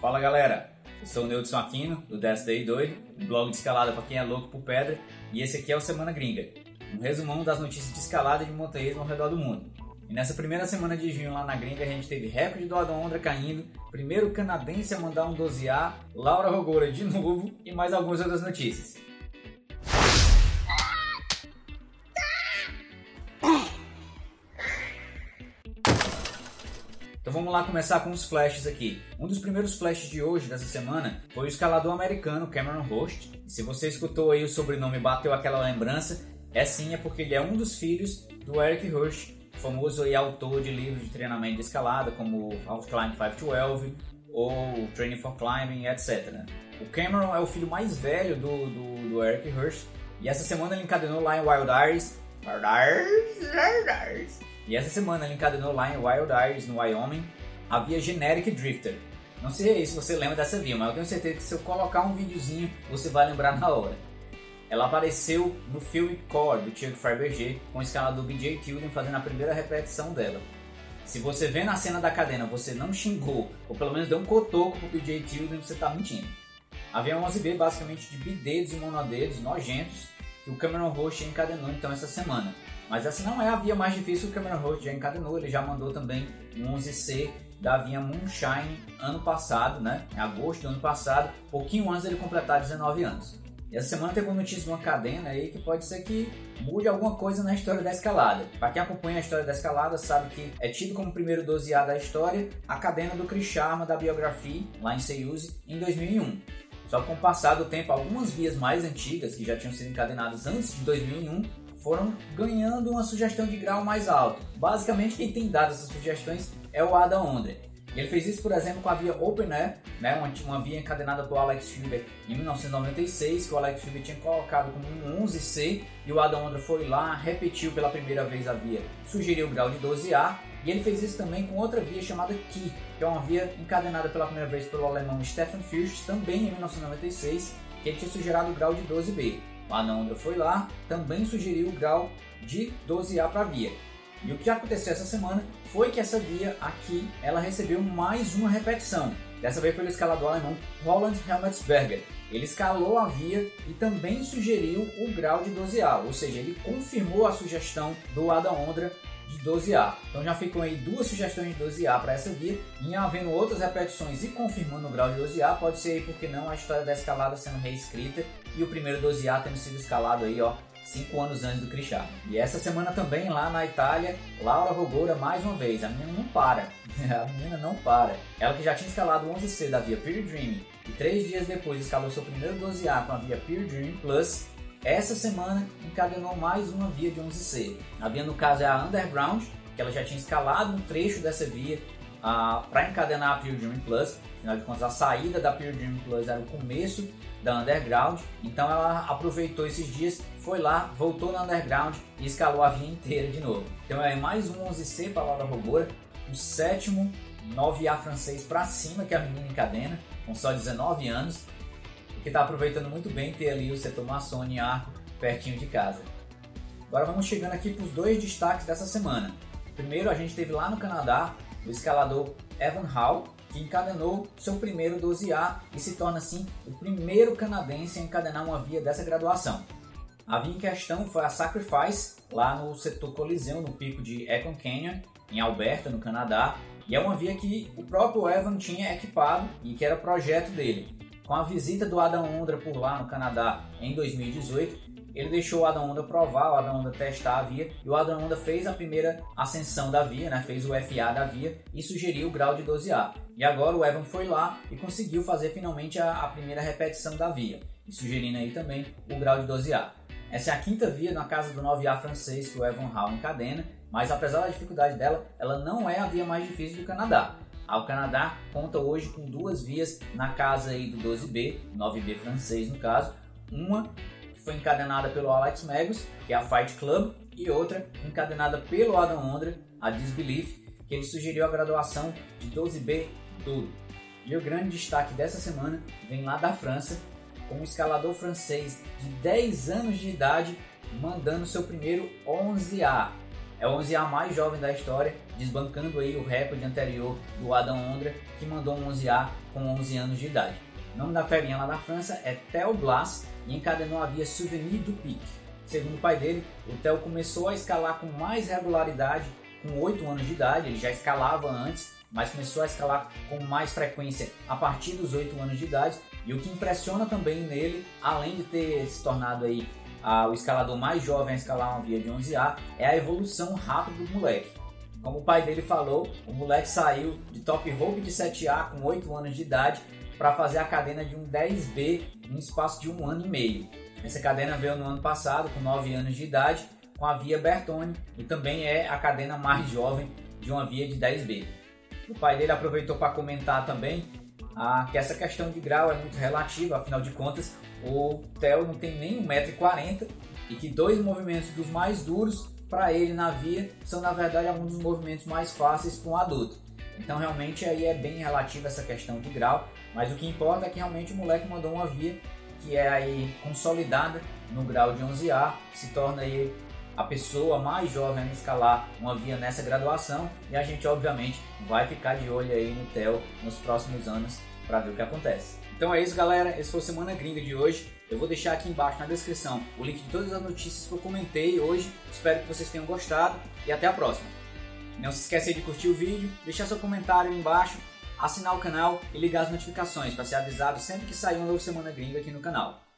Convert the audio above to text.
Fala galera, eu sou o Neudson Aquino, do 10 Day Doido, um blog de escalada para quem é louco por pedra, e esse aqui é o Semana Gringa, um resumão das notícias de escalada e de montanhismo ao redor do mundo. E nessa primeira semana de junho lá na gringa a gente teve recorde do Adam Ondra caindo, primeiro canadense a mandar um 12A, Laura Rogora de novo e mais algumas outras notícias. Então vamos lá começar com os flashes aqui. Um dos primeiros flashes de hoje, dessa semana, foi o escalador americano Cameron Host. E se você escutou aí o sobrenome bateu aquela lembrança, é sim, é porque ele é um dos filhos do Eric Hirsch, famoso e autor de livros de treinamento de escalada, como How to Climb 512 ou Training for Climbing, etc. O Cameron é o filho mais velho do, do, do Eric Hirsch, e essa semana ele encadenou lá em Wild Eyes. E essa semana ele encadenou lá em Wild Eyes, no Wyoming, a via Generic Drifter. Não sei se você lembra dessa via, mas eu tenho certeza que se eu colocar um videozinho, você vai lembrar na hora. Ela apareceu no Film Core do Chuck Fabergé com o escalador BJ Tilden fazendo a primeira repetição dela. Se você vê na cena da cadena você não xingou, ou pelo menos deu um cotoco pro BJ Tilden, você tá mentindo. A via 11B basicamente de bidedos e monodedos nojentos que o Cameron Roche encadenou então essa semana. Mas essa não é a via mais difícil que o Cameron Roach já encadenou, ele já mandou também um 11C da via Moonshine ano passado, né? Em agosto do ano passado, pouquinho antes dele completar 19 anos. E essa semana teve uma notícia de uma cadena aí que pode ser que mude alguma coisa na história da escalada. Para quem acompanha a história da escalada sabe que é tido como primeiro 12A da história a cadena do Chris Sharma da biografia lá em Seiyuzi em 2001. Só que com o passar do tempo, algumas vias mais antigas que já tinham sido encadenadas antes de 2001 foram ganhando uma sugestão de grau mais alto. Basicamente, quem tem dado essas sugestões é o Adam Ondre. Ele fez isso, por exemplo, com a via Open Air, né, uma, uma via encadenada por Alex Huber em 1996, que o Alex Huber tinha colocado como um 11C, e o Adam Ondra foi lá, repetiu pela primeira vez a via, sugeriu o grau de 12A, e ele fez isso também com outra via chamada Key, que é uma via encadenada pela primeira vez pelo alemão Stefan Fürst, também em 1996, que ele tinha sugerido o grau de 12B. O Anandra foi lá, também sugeriu o grau de 12A para a via. E o que aconteceu essa semana foi que essa via aqui ela recebeu mais uma repetição, dessa vez pelo escalador alemão Roland Helmetsberger. Ele escalou a via e também sugeriu o grau de 12A, ou seja, ele confirmou a sugestão do Ada Ondra de 12A. Então já ficam aí duas sugestões de 12A para essa via. E havendo outras repetições e confirmando o grau de 12A, pode ser aí, porque não, a história da escalada sendo reescrita e o primeiro 12A tendo sido escalado aí, ó, cinco anos antes do Cristiano. E essa semana também lá na Itália, Laura Rogora mais uma vez. A menina não para. a menina não para. Ela que já tinha escalado o 11C da via Pure Dream e três dias depois escalou seu primeiro 12A com a via Pure Dream Plus, essa semana encadenou mais uma via de 11C. A via no caso é a Underground, que ela já tinha escalado um trecho dessa via para encadenar a Dream Plus. Afinal de contas, a saída da Dream Plus era o começo da Underground, então ela aproveitou esses dias, foi lá, voltou na Underground e escalou a via inteira de novo. Então é mais um 11C para Laura Robora, o sétimo 9A francês para cima que a menina encadena, com só 19 anos que está aproveitando muito bem ter ali o setor maçônico e arco pertinho de casa. Agora vamos chegando aqui para os dois destaques dessa semana. Primeiro a gente teve lá no Canadá o escalador Evan Hall, que encadenou seu primeiro 12A e se torna assim o primeiro canadense a encadenar uma via dessa graduação. A via em questão foi a Sacrifice, lá no setor Coliseu, no pico de Econ Canyon, em Alberta, no Canadá, e é uma via que o próprio Evan tinha equipado e que era projeto dele. Com a visita do Adam Ondra por lá no Canadá em 2018, ele deixou o Adam Onda provar, o Adam Onda testar a via, e o Adam Onda fez a primeira ascensão da via, né, fez o FA da via e sugeriu o grau de 12A. E agora o Evan foi lá e conseguiu fazer finalmente a, a primeira repetição da via, e sugerindo aí também o grau de 12A. Essa é a quinta via na casa do 9A francês que o Evan Hall encadena, mas apesar da dificuldade dela, ela não é a via mais difícil do Canadá. O Canadá conta hoje com duas vias na casa aí do 12B, 9B francês no caso, uma que foi encadenada pelo Alex Megos, que é a Fight Club, e outra encadenada pelo Adam Ondra, a Disbelief, que ele sugeriu a graduação de 12B tudo. E o grande destaque dessa semana vem lá da França, com um escalador francês de 10 anos de idade mandando seu primeiro 11A, é o 11A mais jovem da história, desbancando aí o recorde anterior do Adam Ondra, que mandou um 11A com 11 anos de idade. O nome da ferinha lá na França é Theo Blas e encadenou a via Souvenir du Pic. Segundo o pai dele, o Theo começou a escalar com mais regularidade com 8 anos de idade, ele já escalava antes, mas começou a escalar com mais frequência a partir dos 8 anos de idade. E o que impressiona também nele, além de ter se tornado aí o escalador mais jovem a escalar uma via de 11A, é a evolução rápida do moleque. Como o pai dele falou, o moleque saiu de top rope de 7A com 8 anos de idade para fazer a cadena de um 10B em um espaço de um ano e meio. Essa cadena veio no ano passado, com 9 anos de idade, com a via Bertone e também é a cadena mais jovem de uma via de 10B. O pai dele aproveitou para comentar também ah, que essa questão de grau é muito relativa, afinal de contas, o Theo não tem nem 1,40m e que dois movimentos dos mais duros para ele na via são na verdade alguns dos movimentos mais fáceis para um adulto. Então realmente aí é bem relativa essa questão de grau, mas o que importa é que realmente o moleque mandou uma via que é aí consolidada no grau de 11A, se torna aí a pessoa mais jovem a escalar uma via nessa graduação e a gente obviamente vai ficar de olho aí no TEL nos próximos anos para ver o que acontece. Então é isso galera, esse foi o Semana Gringa de hoje. Eu vou deixar aqui embaixo na descrição o link de todas as notícias que eu comentei hoje. Espero que vocês tenham gostado e até a próxima. Não se esqueça de curtir o vídeo, deixar seu comentário aí embaixo, assinar o canal e ligar as notificações para ser avisado sempre que sair um novo Semana Gringa aqui no canal.